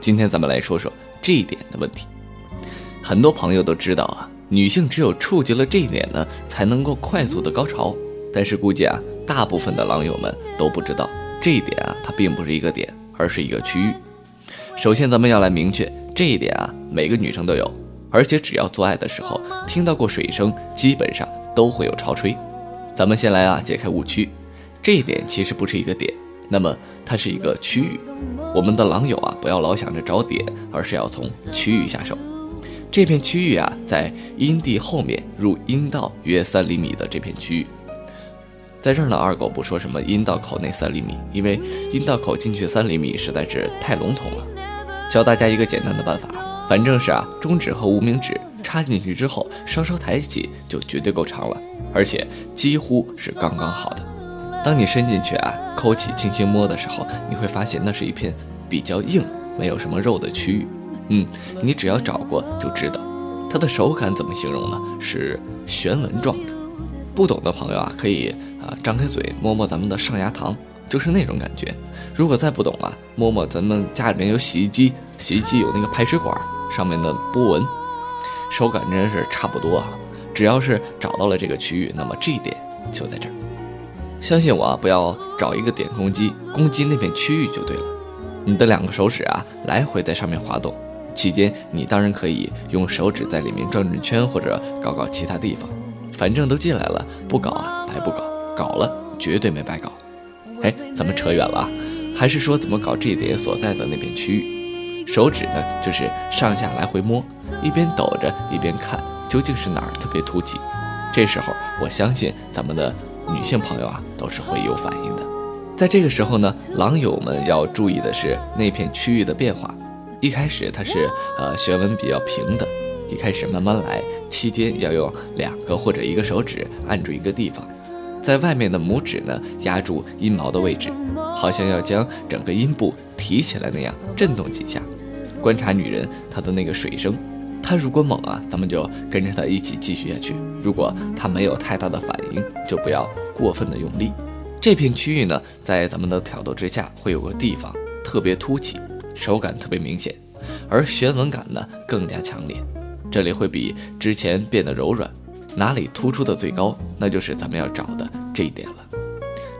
今天咱们来说说这一点的问题。很多朋友都知道啊，女性只有触及了这一点呢，才能够快速的高潮。但是估计啊，大部分的狼友们都不知道这一点啊，它并不是一个点，而是一个区域。首先，咱们要来明确这一点啊，每个女生都有，而且只要做爱的时候听到过水声，基本上都会有潮吹。咱们先来啊，解开误区，这一点其实不是一个点，那么它是一个区域。我们的狼友啊，不要老想着找点，而是要从区域下手。这片区域啊，在阴蒂后面入阴道约三厘米的这片区域，在这儿呢，二狗不说什么阴道口内三厘米，因为阴道口进去三厘米实在是太笼统了。教大家一个简单的办法，反正是啊，中指和无名指插进去之后，稍稍抬起就绝对够长了，而且几乎是刚刚好的。当你伸进去啊，抠起轻轻摸的时候，你会发现那是一片比较硬、没有什么肉的区域。嗯，你只要找过就知道，它的手感怎么形容呢？是旋纹状的。不懂的朋友啊，可以啊张开嘴摸摸咱们的上牙膛，就是那种感觉。如果再不懂啊，摸摸咱们家里面有洗衣机，洗衣机有那个排水管上面的波纹，手感真是差不多啊。只要是找到了这个区域，那么这一点就在这儿。相信我啊，不要找一个点攻击，攻击那片区域就对了。你的两个手指啊，来回在上面滑动。期间，你当然可以用手指在里面转转圈，或者搞搞其他地方，反正都进来了，不搞啊白不搞，搞了绝对没白搞。哎，咱们扯远了啊，还是说怎么搞这一点所在的那片区域？手指呢，就是上下来回摸，一边抖着一边看，究竟是哪儿特别凸起。这时候，我相信咱们的女性朋友啊，都是会有反应的。在这个时候呢，狼友们要注意的是那片区域的变化。一开始它是呃旋纹比较平的，一开始慢慢来，期间要用两个或者一个手指按住一个地方，在外面的拇指呢压住阴毛的位置，好像要将整个阴部提起来那样震动几下，观察女人她的那个水声，她如果猛啊，咱们就跟着她一起继续下去；如果她没有太大的反应，就不要过分的用力。这片区域呢，在咱们的挑逗之下会有个地方特别凸起。手感特别明显，而旋纹感呢更加强烈，这里会比之前变得柔软。哪里突出的最高，那就是咱们要找的这一点了。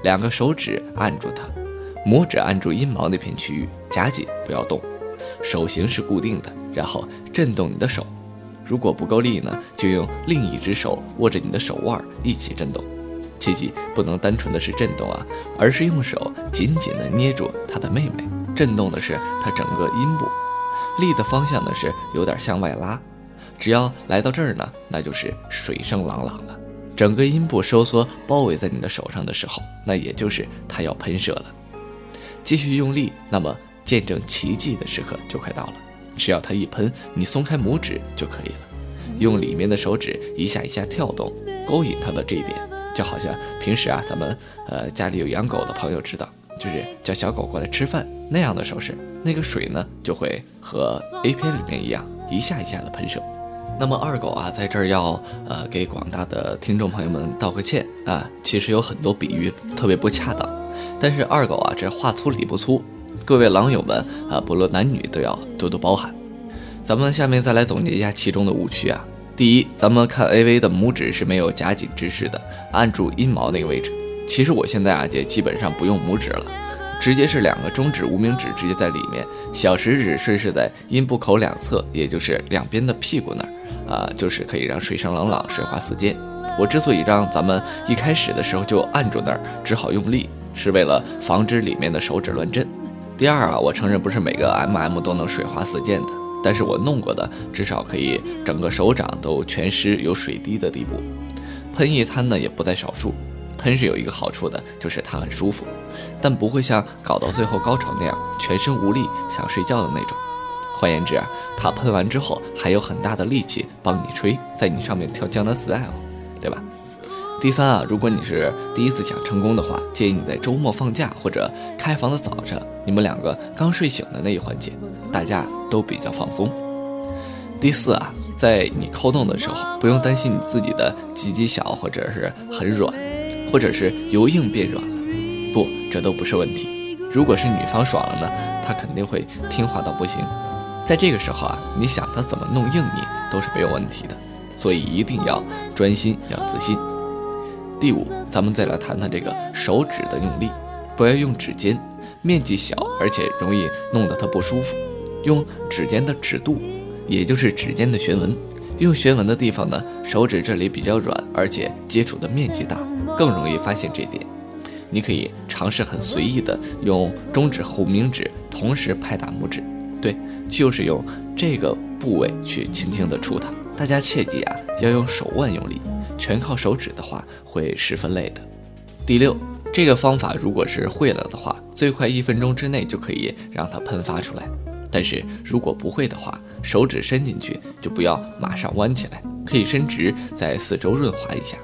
两个手指按住它，拇指按住阴毛那片区域，夹紧不要动，手型是固定的，然后震动你的手。如果不够力呢，就用另一只手握着你的手腕一起震动。切记不能单纯的是震动啊，而是用手紧紧的捏住他的妹妹。震动的是它整个阴部，力的方向呢是有点向外拉，只要来到这儿呢，那就是水声朗朗了。整个阴部收缩包围在你的手上的时候，那也就是它要喷射了。继续用力，那么见证奇迹的时刻就快到了。只要它一喷，你松开拇指就可以了，用里面的手指一下一下跳动，勾引它的这一点，就好像平时啊，咱们呃家里有养狗的朋友知道。就是叫小狗过来吃饭那样的手势，那个水呢就会和 A 片里面一样，一下一下的喷射。那么二狗啊，在这儿要呃给广大的听众朋友们道个歉啊，其实有很多比喻特别不恰当，但是二狗啊这话粗理不粗，各位狼友们啊，不论男女都要多多包涵。咱们下面再来总结一下其中的误区啊。第一，咱们看 AV 的拇指是没有夹紧之势的，按住阴毛那个位置。其实我现在啊也基本上不用拇指了，直接是两个中指、无名指直接在里面，小食指顺势在阴部口两侧，也就是两边的屁股那儿，啊，就是可以让水声朗朗、水花四溅。我之所以让咱们一开始的时候就按住那儿，只好用力，是为了防止里面的手指乱震。第二啊，我承认不是每个 MM 都能水花四溅的，但是我弄过的至少可以整个手掌都全湿有水滴的地步，喷一滩呢也不在少数。喷是有一个好处的，就是它很舒服，但不会像搞到最后高潮那样全身无力想睡觉的那种。换言之啊，它喷完之后还有很大的力气帮你吹，在你上面跳江南 style，对吧？第三啊，如果你是第一次想成功的话，建议你在周末放假或者开房的早上，你们两个刚睡醒的那一环节，大家都比较放松。第四啊，在你扣动的时候，不用担心你自己的鸡鸡小或者是很软。或者是由硬变软了，不，这都不是问题。如果是女方爽了呢，她肯定会听话到不行。在这个时候啊，你想她怎么弄硬你都是没有问题的，所以一定要专心，要自信。第五，咱们再来谈谈这个手指的用力，不要用指尖，面积小，而且容易弄得它不舒服。用指尖的指肚，也就是指尖的旋纹。用旋纹的地方呢，手指这里比较软，而且接触的面积大，更容易发现这点。你可以尝试很随意的用中指和无名指同时拍打拇指，对，就是用这个部位去轻轻的触它。大家切记啊，要用手腕用力，全靠手指的话会十分累的。第六，这个方法如果是会了的话，最快一分钟之内就可以让它喷发出来。但是如果不会的话，手指伸进去就不要马上弯起来，可以伸直在四周润滑一下，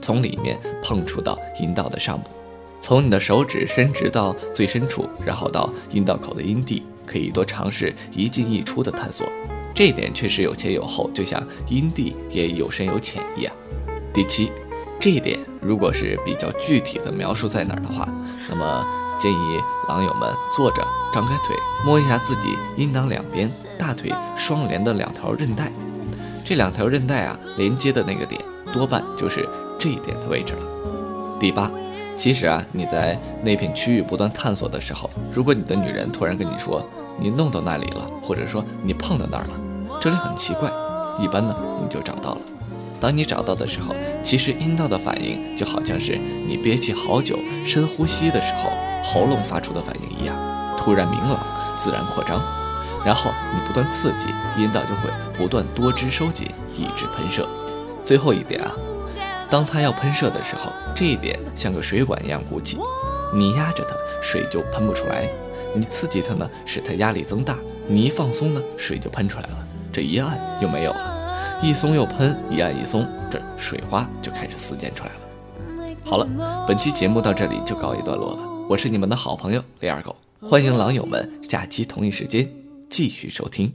从里面碰触到阴道的上部。从你的手指伸直到最深处，然后到阴道口的阴蒂，可以多尝试一进一出的探索。这一点确实有前有后，就像阴蒂也有深有浅一样。第七，这一点如果是比较具体的描述在哪儿的话，那么建议狼友们坐着，张开腿，摸一下自己阴囊两边大腿双连的两条韧带，这两条韧带啊连接的那个点，多半就是这一点的位置了。第八。其实啊，你在那片区域不断探索的时候，如果你的女人突然跟你说你弄到那里了，或者说你碰到那儿了，这里很奇怪，一般呢你就找到了。当你找到的时候，其实阴道的反应就好像是你憋气好久、深呼吸的时候喉咙发出的反应一样，突然明朗、自然扩张，然后你不断刺激，阴道就会不断多汁收紧，一直喷射。最后一点啊。当它要喷射的时候，这一点像个水管一样鼓起，你压着它，水就喷不出来；你刺激它呢，使它压力增大；你一放松呢，水就喷出来了。一按就没有了，一松又喷，一按一松，这水花就开始四溅出来了。好了，本期节目到这里就告一段落了。我是你们的好朋友李二狗，欢迎狼友们下期同一时间继续收听。